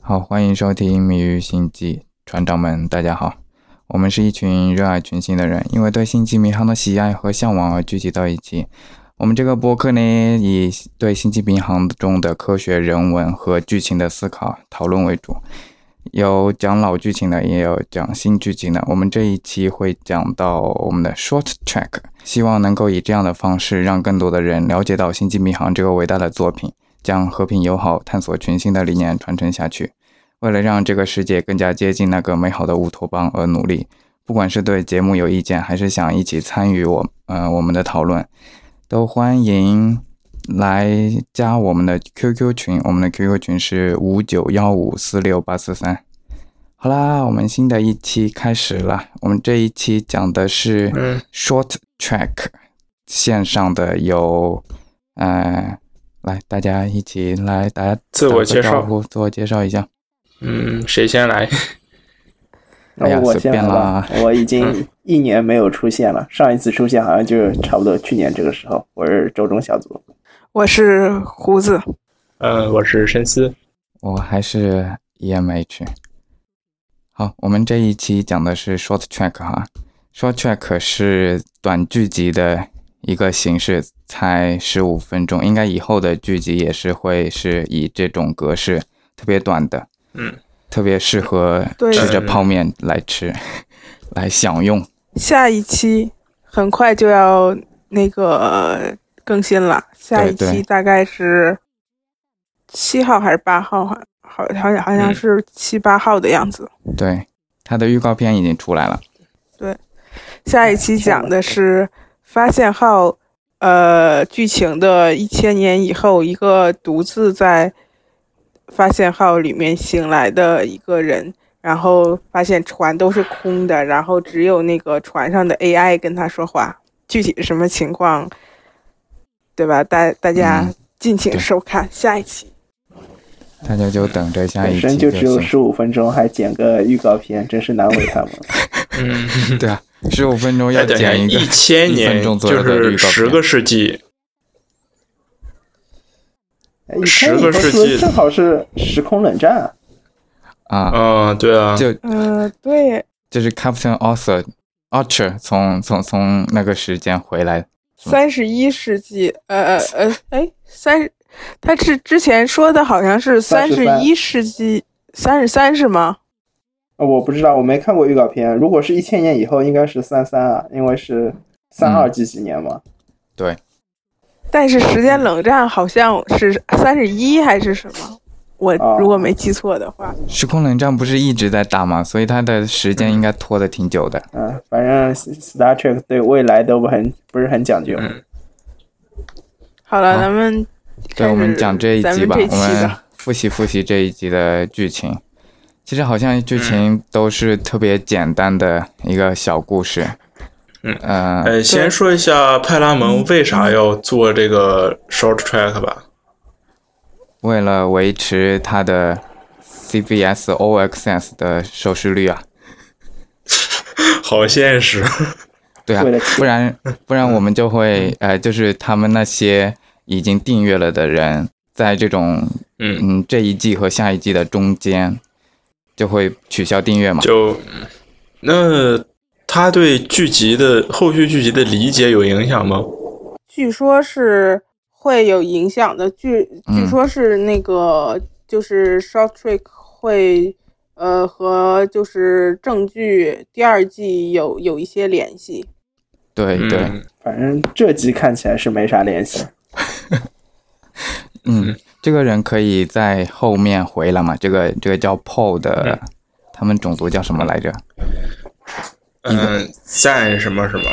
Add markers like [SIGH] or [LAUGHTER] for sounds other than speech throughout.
好，欢迎收听《谜语星际》，船长们，大家好。我们是一群热爱群星的人，因为对星际迷航的喜爱和向往而聚集到一起。我们这个播客呢，以对星际迷航中的科学、人文和剧情的思考讨论为主，有讲老剧情的，也有讲新剧情的。我们这一期会讲到我们的 short track，希望能够以这样的方式，让更多的人了解到星际迷航这个伟大的作品，将和平友好、探索群星的理念传承下去。为了让这个世界更加接近那个美好的乌托邦而努力，不管是对节目有意见，还是想一起参与我呃我们的讨论，都欢迎来加我们的 QQ 群。我们的 QQ 群是五九幺五四六八四三。好啦，我们新的一期开始了。我们这一期讲的是 short track，线上的有呃，来大家一起来，大家自我介绍，自我介绍一下。嗯，谁先来？哎呀，我随便啦。我已经一年没有出现了，上一次出现好像就是差不多去年这个时候。我是周中小组，我是胡子，呃，我是深思，我还是 EMH。好，我们这一期讲的是 short track 哈，short track 是短剧集的一个形式，才十五分钟，应该以后的剧集也是会是以这种格式，特别短的。嗯，特别适合吃着泡面来吃，[LAUGHS] 来享用。下一期很快就要那个更新了，下一期大概是七号还是八号？好，好，好像好像是七八号的样子。对，它的预告片已经出来了。对，下一期讲的是发现号，呃，剧情的一千年以后，一个独自在。发现号里面醒来的一个人，然后发现船都是空的，然后只有那个船上的 AI 跟他说话。具体什么情况，对吧？大大家敬请收看下一期。大家就等着下一期。本身就只有十五分钟，还剪个预告片，真是难为他们。嗯，[LAUGHS] 对啊，十五分钟要剪一一千年，就是十个世纪。十个世纪正好是时空冷战啊！啊，对啊，就嗯，对，就是 Captain Arthur Archer 从从从那个时间回来，三十一世纪，呃呃呃，哎，三，他是之前说的好像是三十一世纪三十三是吗？啊，我不知道，我没看过预告片。如果是一千年以后，应该是三三啊，因为是三二几几年嘛。对。但是时间冷战好像是三十一还是什么？我如果没记错的话，时空冷战不是一直在打吗？所以它的时间应该拖得挺久的。嗯，反正 Star Trek 对未来都不很不是很讲究。好了，咱们对我们讲这一集吧，我们复习复习这一集的剧情。其实好像剧情都是特别简单的一个小故事。嗯呃，先说一下派拉蒙为啥要做这个 short track 吧？为了维持它的 CBS All Access 的收视率啊！[LAUGHS] 好现实。对啊，不然不然我们就会呃，就是他们那些已经订阅了的人，在这种嗯嗯这一季和下一季的中间，就会取消订阅嘛？就那。他对剧集的后续剧集的理解有影响吗？据说是会有影响的。据据说是那个就是 short trick 会呃和就是正剧第二季有有一些联系。对对，反正这集看起来是没啥联系。[LAUGHS] 嗯，这个人可以在后面回来嘛？这个这个叫 Paul 的，他们种族叫什么来着？嗯，赞什么什么？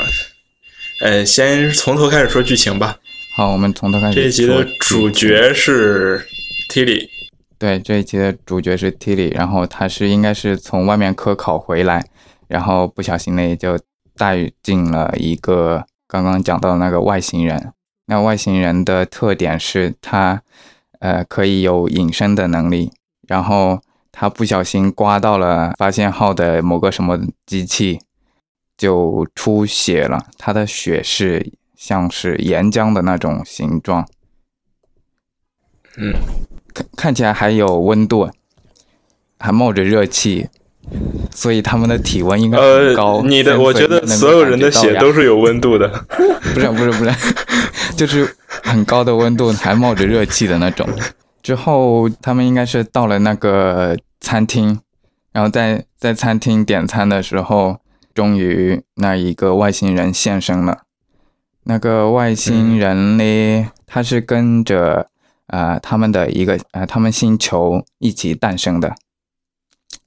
呃，先从头开始说剧情吧。好，我们从头开始。这一集的主角是 Tilly。对，这一集的主角是 Tilly，然后他是应该是从外面科考回来，然后不小心呢就带进了一个刚刚讲到的那个外星人。那外星人的特点是他呃可以有隐身的能力，然后他不小心刮到了发现号的某个什么机器。就出血了，他的血是像是岩浆的那种形状，嗯，看看起来还有温度，还冒着热气，所以他们的体温应该很高。呃，你的，我觉得所有人的血都是有温度的。不是不是不是，[LAUGHS] 就是很高的温度，还冒着热气的那种。之后他们应该是到了那个餐厅，然后在在餐厅点餐的时候，终于那一个外星人现身了。那个外星人呢，他是跟着呃他们的一个呃他们星球一起诞生的。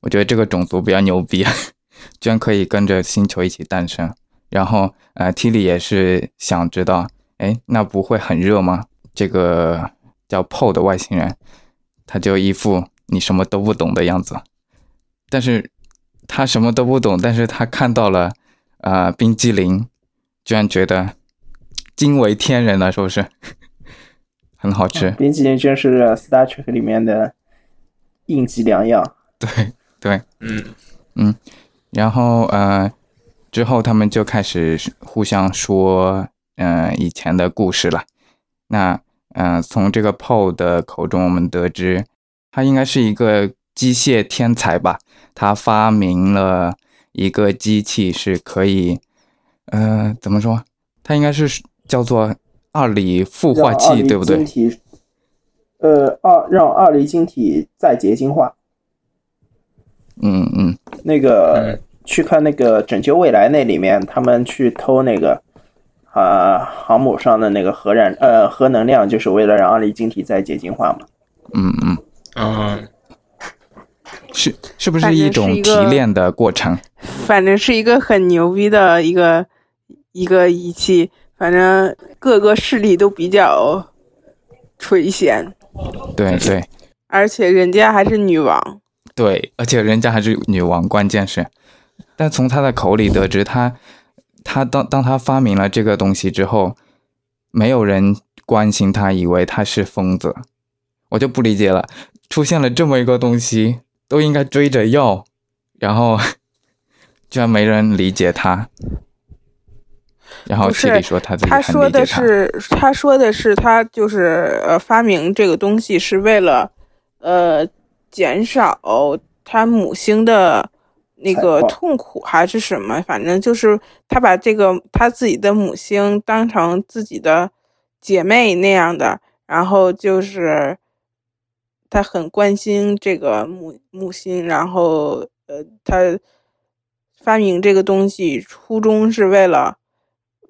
我觉得这个种族比较牛逼，[LAUGHS] 居然可以跟着星球一起诞生。然后呃，T 里也是想知道，哎，那不会很热吗？这个叫 PO 的外星人，他就一副你什么都不懂的样子。但是他什么都不懂，但是他看到了呃冰激凌，居然觉得惊为天人了，是不是？[LAUGHS] 很好吃。冰淇淋真是 Star Trek 里面的应急良药。对对，嗯嗯，然后呃，之后他们就开始互相说，呃，以前的故事了。那呃，从这个 Paul 的口中，我们得知他应该是一个机械天才吧？他发明了一个机器，是可以，呃，怎么说？他应该是叫做二锂孵化器，对不对晶？体，呃，二让二离晶体再结晶化。嗯嗯，那个、去看那个《拯救未来》那里面，他们去偷那个啊、航母上的那个核燃呃核能量，就是为了让二离晶体再结晶化嘛。嗯嗯，啊，是是不是一种提炼的过程？反正是一个很牛逼的一个一个仪器，反正各个势力都比较垂涎，对对。而且人家还是女王，对，而且人家还是女王，关键是，但从她的口里得知，她，她当当她发明了这个东西之后，没有人关心她，以为她是疯子，我就不理解了，出现了这么一个东西，都应该追着要，然后 [LAUGHS] 居然没人理解她，然后不是七里说他自己他说的是，他说的是他就是呃发明这个东西是为了呃减少他母星的那个痛苦还是什么，反正就是他把这个他自己的母星当成自己的姐妹那样的，然后就是他很关心这个母母星，然后呃他发明这个东西初衷是为了。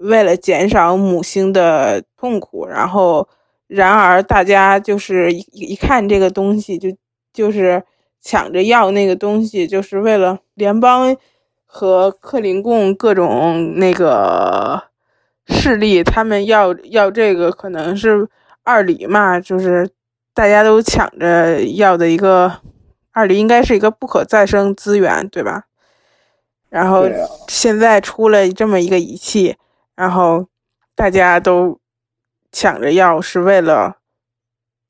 为了减少母星的痛苦，然后，然而大家就是一一看这个东西就就是抢着要那个东西，就是为了联邦和克林贡各种那个势力，他们要要这个可能是二里嘛，就是大家都抢着要的一个二里，应该是一个不可再生资源，对吧？然后现在出了这么一个仪器。然后大家都抢着要，是为了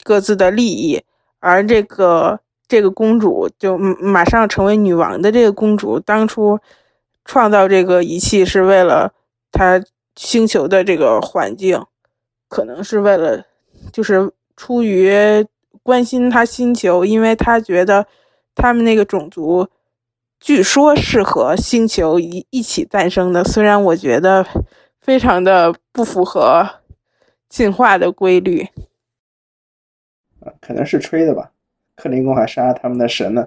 各自的利益。而这个这个公主就马上成为女王的这个公主，当初创造这个仪器是为了她星球的这个环境，可能是为了就是出于关心她星球，因为她觉得他们那个种族。据说是和星球一一起诞生的，虽然我觉得非常的不符合进化的规律。啊可能是吹的吧。克林贡还杀了他们的神呢。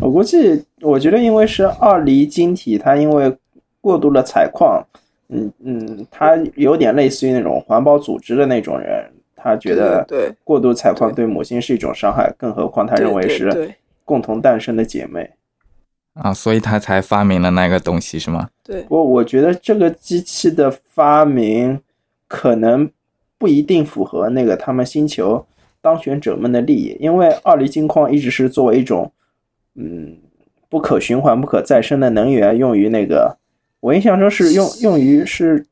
我估计，我觉得因为是二离晶体，它因为过度的采矿，嗯嗯，它有点类似于那种环保组织的那种人，他觉得对过度采矿对母星是一种伤害，更何况他认为是共同诞生的姐妹。啊，所以他才发明了那个东西是吗？对不过我觉得这个机器的发明可能不一定符合那个他们星球当选者们的利益，因为二离金矿一直是作为一种嗯不可循环、不可再生的能源，用于那个我印象中是用用于是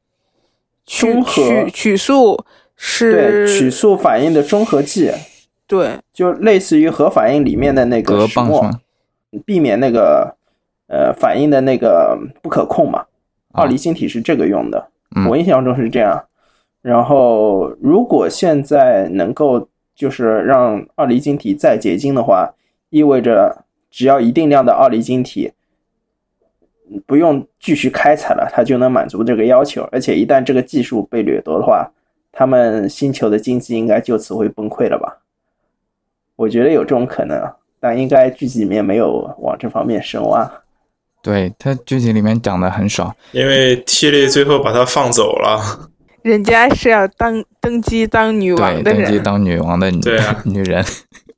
曲中和曲曲素对是曲素反应的中和剂，对就类似于核反应里面的那个隔石墨棒？避免那个呃反应的那个不可控嘛。二离晶体是这个用的，嗯我印象中是这样。然后如果现在能够就是让二离晶体再结晶的话，意味着只要一定量的二离晶体，不用继续开采了，它就能满足这个要求。而且一旦这个技术被掠夺的话，他们星球的经济应该就此会崩溃了吧？我觉得有这种可能，但应该剧集里面没有往这方面深挖。对他剧情里面讲的很少，因为 T 莉最后把他放走了。人家是要当登基当女王对，的登基，当女王的女、[LAUGHS] 女人。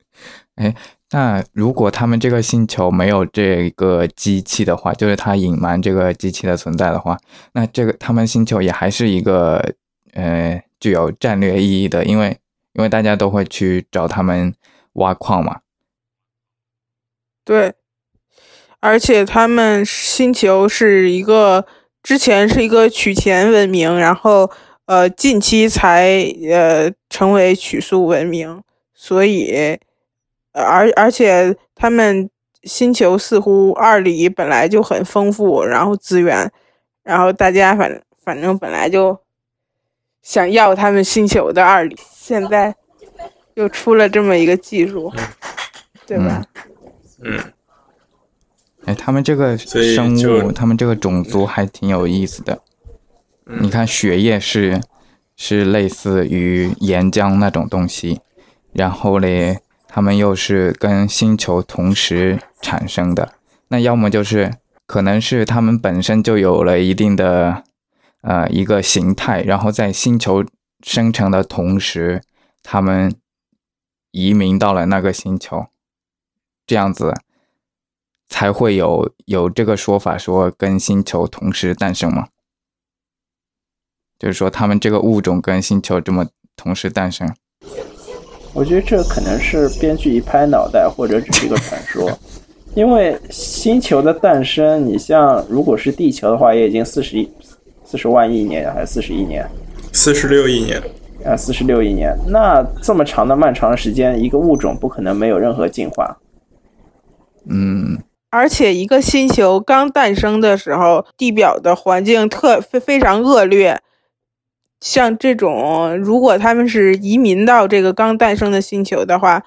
[LAUGHS] 哎，那如果他们这个星球没有这个机器的话，就是他隐瞒这个机器的存在的话，那这个他们星球也还是一个呃具有战略意义的，因为因为大家都会去找他们挖矿嘛。对，而且他们星球是一个之前是一个取钱文明，然后呃近期才呃成为取速文明，所以呃而而且他们星球似乎二里本来就很丰富，然后资源，然后大家反反正本来就想要他们星球的二里，现在又出了这么一个技术，对吧？嗯，哎，他们这个生物，他们这个种族还挺有意思的。嗯你看血液是是类似于岩浆那种东西，然后嘞，他们又是跟星球同时产生的。那要么就是可能是他们本身就有了一定的呃一个形态，然后在星球生成的同时，他们移民到了那个星球，这样子才会有有这个说法，说跟星球同时诞生吗。就是说，他们这个物种跟星球这么同时诞生。我觉得这可能是编剧一拍脑袋，或者只是一个传说。[LAUGHS] 因为星球的诞生，你像如果是地球的话，也已经四十亿、四十万亿年还是四十亿年四十六亿年，啊，四十六亿年。那这么长的漫长的时间，一个物种不可能没有任何进化。嗯，而且一个星球刚诞生的时候，地表的环境特非非常恶劣。像这种，如果他们是移民到这个刚诞生的星球的话，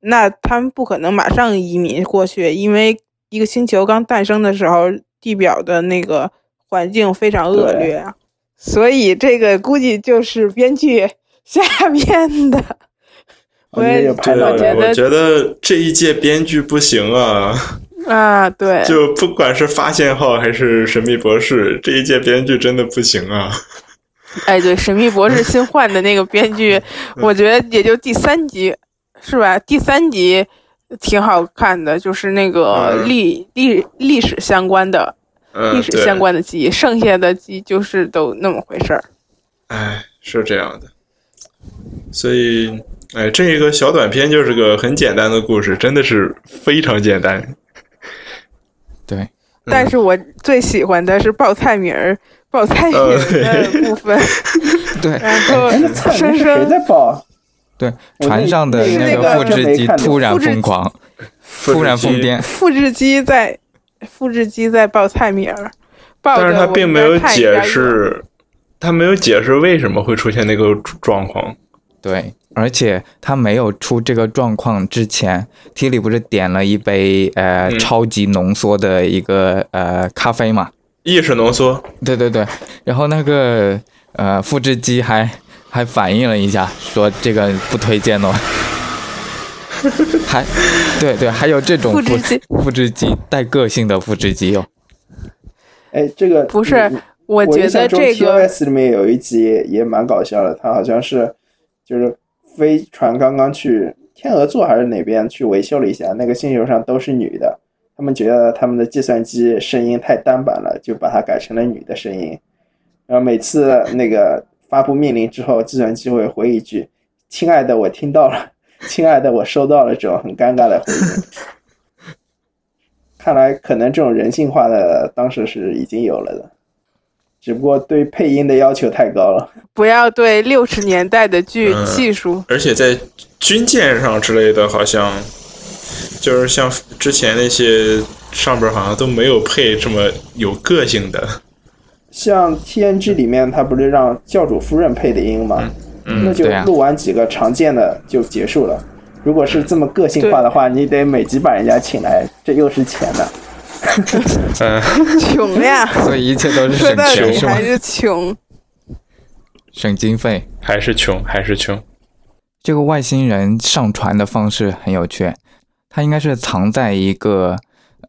那他们不可能马上移民过去，因为一个星球刚诞生的时候，地表的那个环境非常恶劣啊。所以这个估计就是编剧 [LAUGHS] 瞎编的。我觉得有拍对，脑袋我觉得我觉得这一届编剧不行啊，[LAUGHS] 啊，对，就不管是发现号还是神秘博士，这一届编剧真的不行啊。[LAUGHS] 哎，对，《神秘博士》新换的那个编剧，[LAUGHS] 我觉得也就第三集，是吧？第三集挺好看的，就是那个嗯历历历史相关的嗯，历史相关的集，剩下的集就是都那么回事儿。哎，是这样的，所以，哎，这一个小短片就是个很简单的故事，真的是非常简单。对，但是我最喜欢的是报菜名儿，报菜名儿的 [LAUGHS] 部分，[LAUGHS] 对，然后哎，那菜深谁在报？对，船上的那那个个复制机突然疯狂，突然疯癫。复制机在复制机在报菜名儿，报但是他并没有解释，他没有解释为什么会出现那个状况。对，而且他没有出这个状况之前，T 里不是点了一杯呃、嗯超级浓缩的一个呃咖啡嘛？意识浓缩，对对对，然后那个呃复制机还还反映了一下，说这个不推荐哦。还对对，还有这种复制机复制机带个性的复制机哦。哎，这个不是我觉得这个 TOS 里面有一集也蛮搞笑的，他好像是就是飞船刚刚去天鹅座还是哪边去维修了一下，那个星球上都是女的，他们觉得他们的计算机声音太单板了，就把它改成了女的声音。然后每次那个发布命令之后，计算机会回一句：“亲爱的，我听到了。”“亲爱的，我收到了。”这种很尴尬的回应。[LAUGHS] 看来可能这种人性化的当时是已经有了的。只不过对配音的要求太高了。不要对六十年代的剧嗯技术，而且在军舰上之类的，好像就是像之前那些上边好像都没有配这么有个性的。像 TNG 里面，他不是让教主夫人配的音吗？嗯那就录完几个常见的就结束了。如果是这么个性化的话，你得每集把人家请来，这又是钱的。嗯，[LAUGHS] 穷呀，所以一切都是省钱是吗还？是穷。省经费。还是穷，还是穷。这个外星人上船的方式很有趣，他应该是藏在一个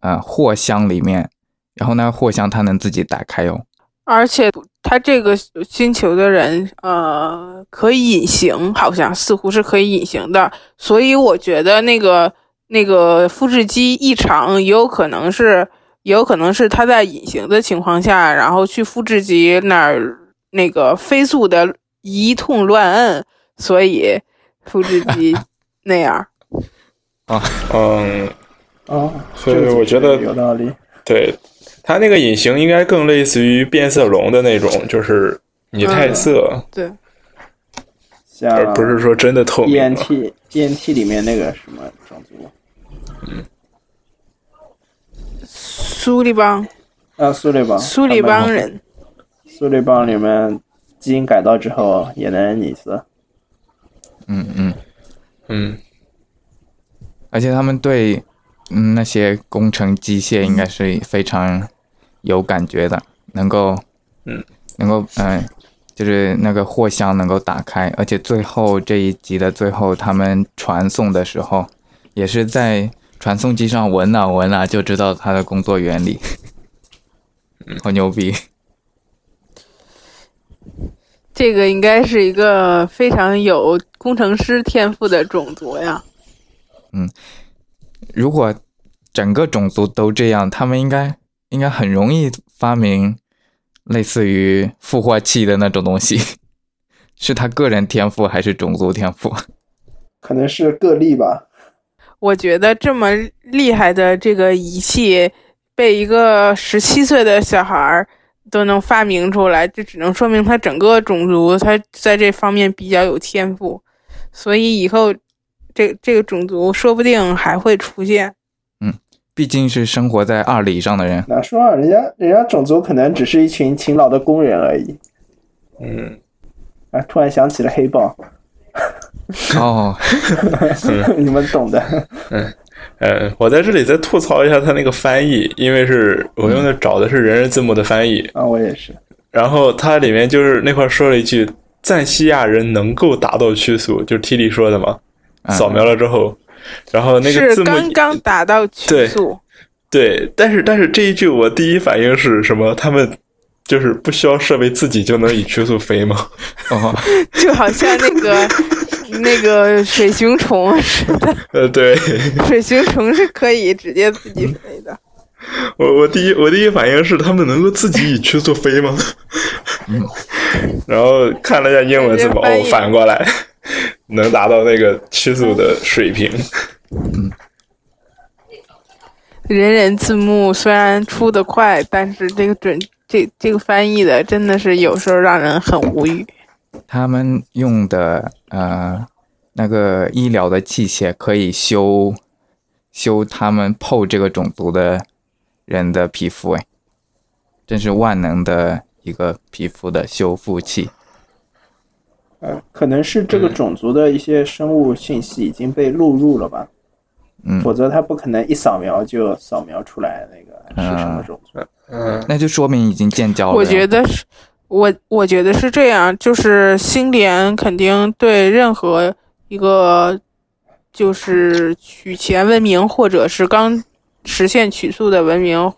呃货箱里面，然后呢货箱它能自己打开哦。而且他这个星球的人，呃，可以隐形，好像似乎是可以隐形的，所以我觉得那个那个复制机异常，也有可能是，也有可能是他在隐形的情况下，然后去复制机那儿那个飞速的一通乱摁，所以复制机 [LAUGHS] 那样。啊嗯，啊，所以我觉得有道理。对，它那个隐形应该更类似于变色龙的那种，就是你太色，对，而不是说真的透 E 明 N 了。T E N T 里面那个什么种族，苏利邦，啊，苏利邦，苏利邦人，苏利邦里面基因改造之后也能拟色。嗯嗯，嗯，而且他们对嗯那些工程机械应该是非常有感觉的，能够嗯。能够嗯、就是那个货箱能够打开，而且最后这一集的最后，他们传送的时候，也是在传送机上闻了闻了就知道它的工作原理，好牛逼！这个应该是一个非常有工程师天赋的种族呀。嗯如果整个种族都这样，他们应该应该很容易发明类似于孵化器的那种东西。[LAUGHS] 是他个人天赋还是种族天赋？可能是个例吧。我觉得这么厉害的这个仪器，被一个十七岁的小孩儿都能发明出来，这只能说明他整个种族他在这方面比较有天赋，所以以后这这个种族说不定还会出现。嗯毕竟是生活在二里上的人。哪说啊，人家人家种族可能只是一群勤劳的工人而已。嗯，啊，突然想起了黑豹，哦，[LAUGHS] 你们懂的。嗯呃，我在这里再吐槽一下他那个翻译，因为是我用的找的是人人字幕的翻译，啊，我也是。然后它里面就是那块说了一句“赞西亚人能够达到曲速”，就是 T 里说的嘛。嗯扫描了之后，然后那个字幕是刚刚达到曲速，对，但是但是这一句我第一反应是什么？他们就是不需要设备自己就能以曲速飞吗？哦，[LAUGHS] [LAUGHS] 就好像那个那个水熊虫似的，[LAUGHS] 呃，对水熊虫是可以直接自己飞的。我我第一我第一反应是他们能够自己以曲速飞吗？[LAUGHS] 然后看了一下英文字母，哦反过来能达到那个曲速的水平。嗯 [LAUGHS] 人人字幕虽然出的快，但是这个准这这个翻译的真的是有时候让人很无语。他们用的呃那个医疗的器械可以修修他们 PO 这个种族的人的皮肤，哎，真是万能的一个皮肤的修复器。呃，可能是这个种族的一些生物信息已经被录入了吧，嗯，否则它不可能一扫描就扫描出来那个是什么种族。嗯那就说明已经建交了。我觉得是，我我觉得是这样，就是星联肯定对任何一个就是取钱文明或者是刚实现取速的文明，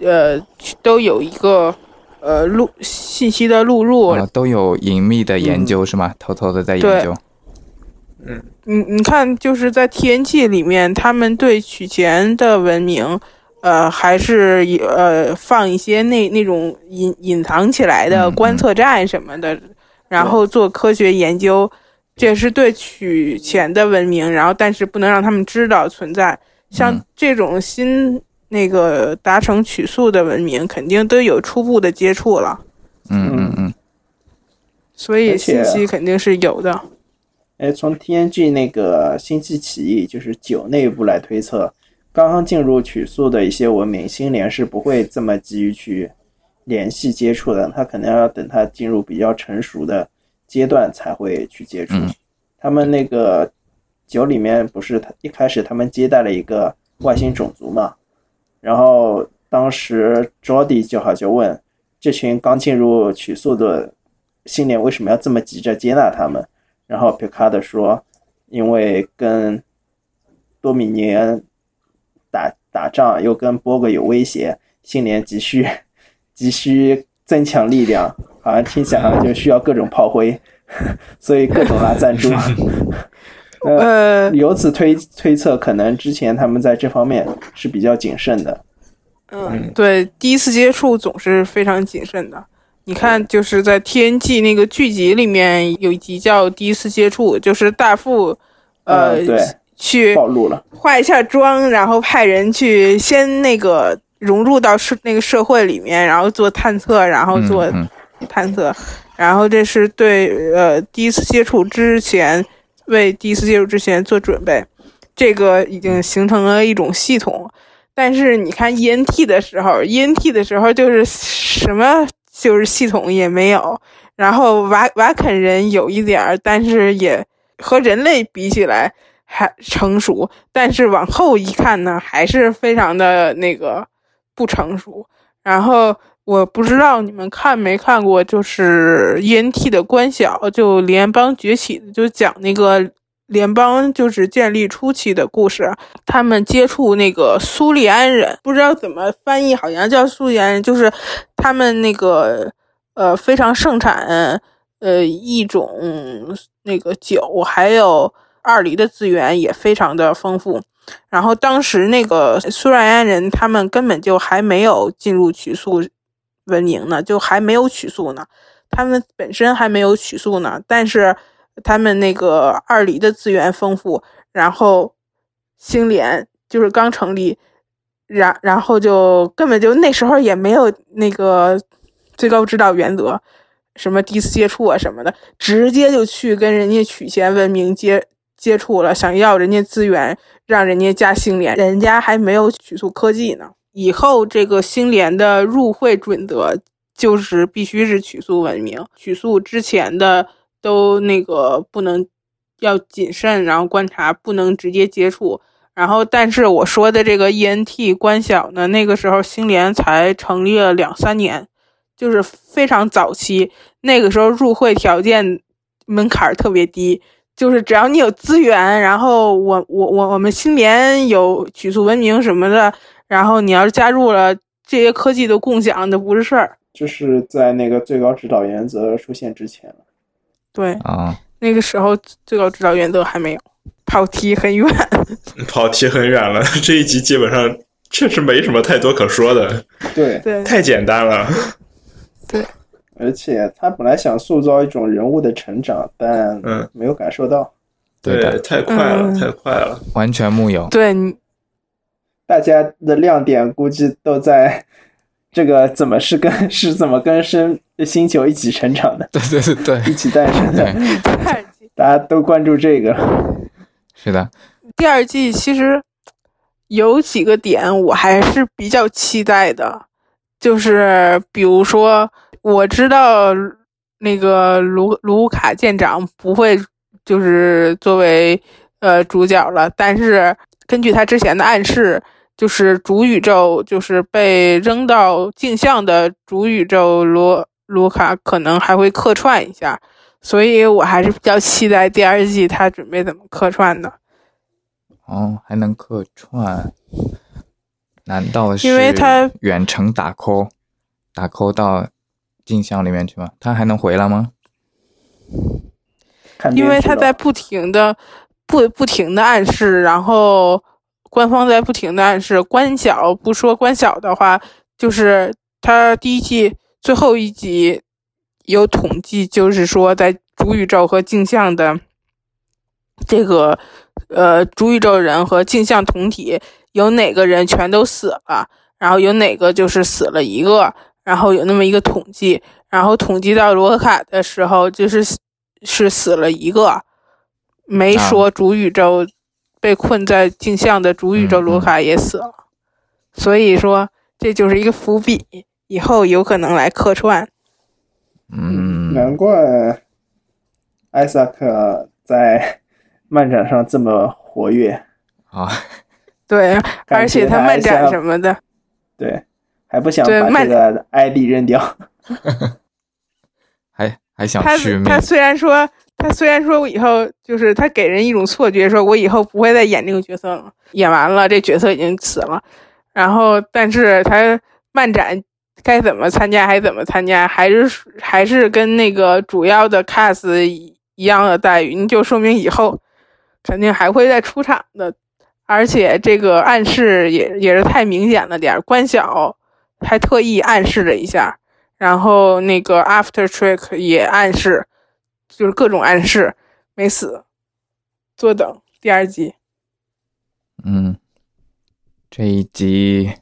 呃，都有一个呃录信息的录入。啊，都有隐秘的研究、是吗？偷偷的在研究。嗯你你看，就是在 TNG 里面，他们对取钱的文明，呃，还是以呃放一些那那种隐隐藏起来的观测站什么的，然后做科学研究，这是对取钱的文明，然后但是不能让他们知道存在。像嗯。这种新那个达成取速的文明，肯定都有初步的接触了，嗯嗯嗯，所以信息肯定是有的。哎，从 TNG 那个星际起义，就是九内部来推测，刚刚进入曲速的一些文明，星联是不会这么急于去联系接触的，他可能要等他进入比较成熟的阶段才会去接触。嗯他们那个酒里面不是他一开始他们接待了一个外星种族嘛，然后当时 Jody 就好就问这群刚进入曲速的新联为什么要这么急着接纳他们，然后 Picard 说，因为跟多米尼恩打打仗，又跟波哥有威胁，新年急需 [LAUGHS] 急需增强力量，好像听起来好像就需要各种炮灰，[LAUGHS] 所以各种拉赞助。[LAUGHS] 呃，呃，由此推推测，可能之前他们在这方面是比较谨慎的。嗯，对，第一次接触总是非常谨慎的。你看，就是在 TNG 那个剧集里面有一集叫《第一次接触》，就是大副，呃，嗯对去暴露了，化一下妆，然后派人去先那个融入到社那个社会里面，然后做探测，然后做嗯探测，然后这是对呃第一次接触之前为第一次接触之前做准备，这个已经形成了一种系统。但是你看 ENT 的时候，ENT 的时候就是什么就是系统也没有，然后瓦瓦肯人有一点儿，但是也和人类比起来还成熟，但是往后一看呢，还是非常的那个不成熟。然后我不知道你们看没看过，就是 ENT 的官小，就联邦崛起，就讲那个联邦就是建立初期的故事，他们接触那个苏利安人，不知道怎么翻译，好像叫苏利安人，就是他们那个呃非常盛产呃一种那个酒，还有二梨的资源也非常的丰富。然后当时那个苏瑞安人，他们根本就还没有进入曲速文明呢，就还没有曲速呢，他们本身还没有曲速呢，但是他们那个二梨的资源丰富，然后星联就是刚成立，然然后就根本就那时候也没有那个最高指导原则，什么第一次接触啊什么的，直接就去跟人家曲线文明接接触了，想要人家资源，让人家加星联，人家还没有曲速科技呢。以后这个星联的入会准则就是必须是曲速文明，曲速之前的都那个不能要谨慎，然后观察，不能直接接触。然后，但是我说的这个 ENT 官小呢，那个时候星联才成立了两三年，就是非常早期。那个时候入会条件门槛特别低，就是只要你有资源，然后我我我我们新联有曲速文明什么的，然后你要是加入了这些科技的共享，那不是事儿。就是在那个最高指导原则出现之前了。对，啊，那个时候最高指导原则还没有，跑题很远。[LAUGHS] 跑题很远了。这一集基本上确实没什么太多可说的，对，对，太简单了。而且他本来想塑造一种人物的成长，但嗯。没有感受到。对的，太快了，嗯。太快了。完全木有。对。大家的亮点估计都在 [LAUGHS] 这个怎么是跟 [LAUGHS] 是怎么跟生星球一起成长的，对对对对。一起诞生的，第二季，大家都关注这个。是的，第二季其实有几个点我还是比较期待的，就是比如说我知道那个卢卢卡舰长不会就是作为呃主角了，但是根据他之前的暗示。就是主宇宙，就是被扔到镜像的主宇宙罗卢卡可能还会客串一下，所以我还是比较期待第二季他准备怎么客串的。哦，还能客串？难道是因为他远程打 call，打 call 到镜像里面去吗？他还能回来吗？因为他在不停的不不停的暗示，然后官方在不停的暗示。关晓不说关晓的话，就是他第一季最后一集有统计，就是说在主宇宙和镜像的这个呃主宇宙人和镜像同体有哪个人全都死了，然后有哪个就是死了一个，然后有那么一个统计，然后统计到罗卡的时候就是是死了一个，没啊。说主宇宙被困在镜像的主宇宙罗卡也死了，所以说这就是一个伏笔，以后有可能来客串。嗯，难怪艾萨克在漫展上这么活跃，啊，[LAUGHS] 对，而且他漫展什么的，对，还不想把对漫这个 ID 扔掉。[LAUGHS] 还还想他他虽然说他虽然说我以后就是他给人一种错觉，说我以后不会再演这个角色了，演完了这角色已经死了，然后但是他漫展该怎么参加还怎么参加，还是还是跟那个主要的 cast 一一样的待遇，你就说明以后肯定还会再出场的，而且这个暗示也也是太明显了点儿，关晓还特意暗示了一下。然后那个 After Trick 也暗示，就是各种暗示，没死，坐等第二集。嗯，这一集，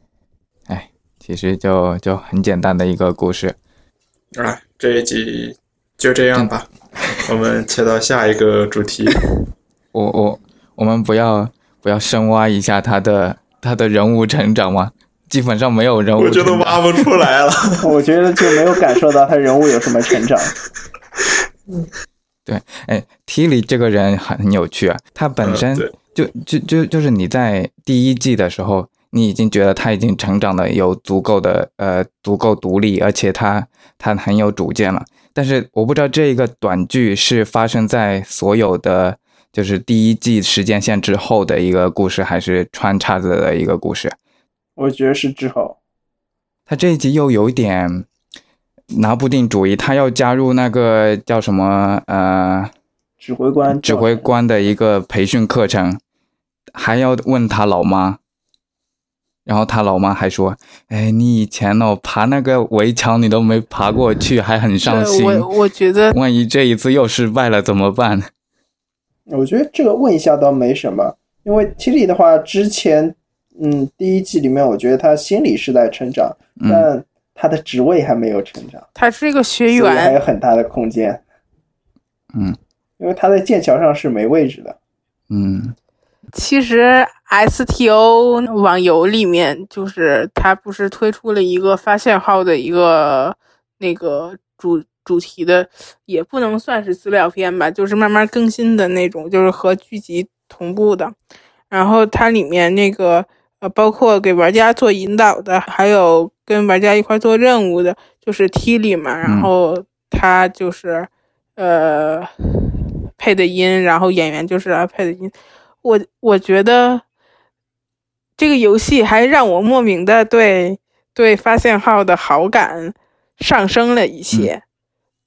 哎，其实就就很简单的一个故事。啊，这一集就这样吧，[LAUGHS] 我们切到下一个主题。我我我们不要不要深挖一下他的他的人物成长吗？基本上没有人物我觉得。挖不出来了。[LAUGHS] 我觉得就没有感受到他人物有什么成长。哎，Tilly 这个人很有趣啊，他本嗯身对就就就就是你在第一季的时候，你已经觉得他已经成长的有足够的呃足够独立，而且他他很有主见了。但是我不知道这一个短剧是发生在所有的就是第一季时间线之后的一个故事，还是穿插着的一个故事？我觉得是之后，他这一集又有一点拿不定主意，他要加入那个叫什么呃指挥官指挥官的一个培训课程，还要问他老妈，然后他老妈还说：“哎，你以前哦爬那个围墙你都没爬过去，还很伤心，我我觉得万一这一次又失败了怎么办？[LAUGHS] 我觉得这个问一下倒没什么，因为 T 莉的话，之前嗯第一季里面，我觉得他心理是在成长，？”嗯，但他的职位还没有成长，他是一个学员还有，很大的空间。嗯因为他在剑桥上是没位置的。嗯其实 STO 网游里面，就是他不是推出了一个发现号的一个那个主主题的，也不能算是资料片吧，就是慢慢更新的那种，就是和剧集同步的。然后它里面那个呃，包括给玩家做引导的，还有跟玩家一块做任务的，就是 T 里嘛，然后他就是呃配的音，然后演员就是来配的音。我我觉得这个游戏还让我莫名的对对发现号的好感上升了一些，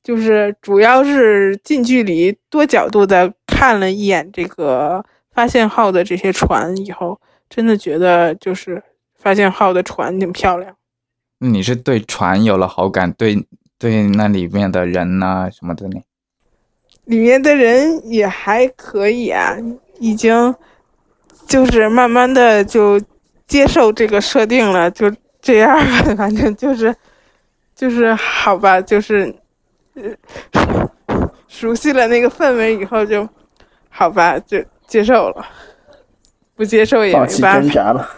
就是主要是近距离多角度的看了一眼这个发现号的这些船以后，真的觉得就是发现号的船挺漂亮。那你是对船有了好感，对对那里面的人呐、什么的呢？里面的人也还可以啊，已经就是慢慢的就接受这个设定了，就这样吧，反正就是就是好吧，就是呃熟悉了那个氛围以后就好吧，就接受了，不接受也放弃没办法。挣扎了。[LAUGHS]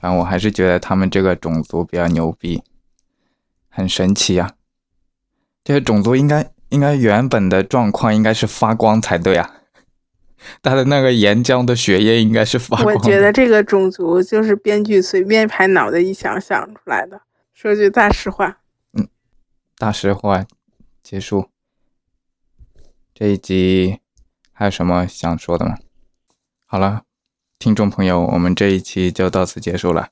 反正我还是觉得他们这个种族比较牛逼，很神奇啊！这些种族应该应该原本的状况应该是发光才对啊，[LAUGHS] 他的那个岩浆的血液应该是发光。我觉得这个种族就是编剧随便拍脑袋一想想出来的。说句大实话，嗯大实话结束。这一集还有什么想说的吗？好了，听众朋友，我们这一期就到此结束了，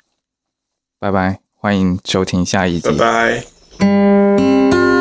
拜拜，欢迎收听下一集。拜拜。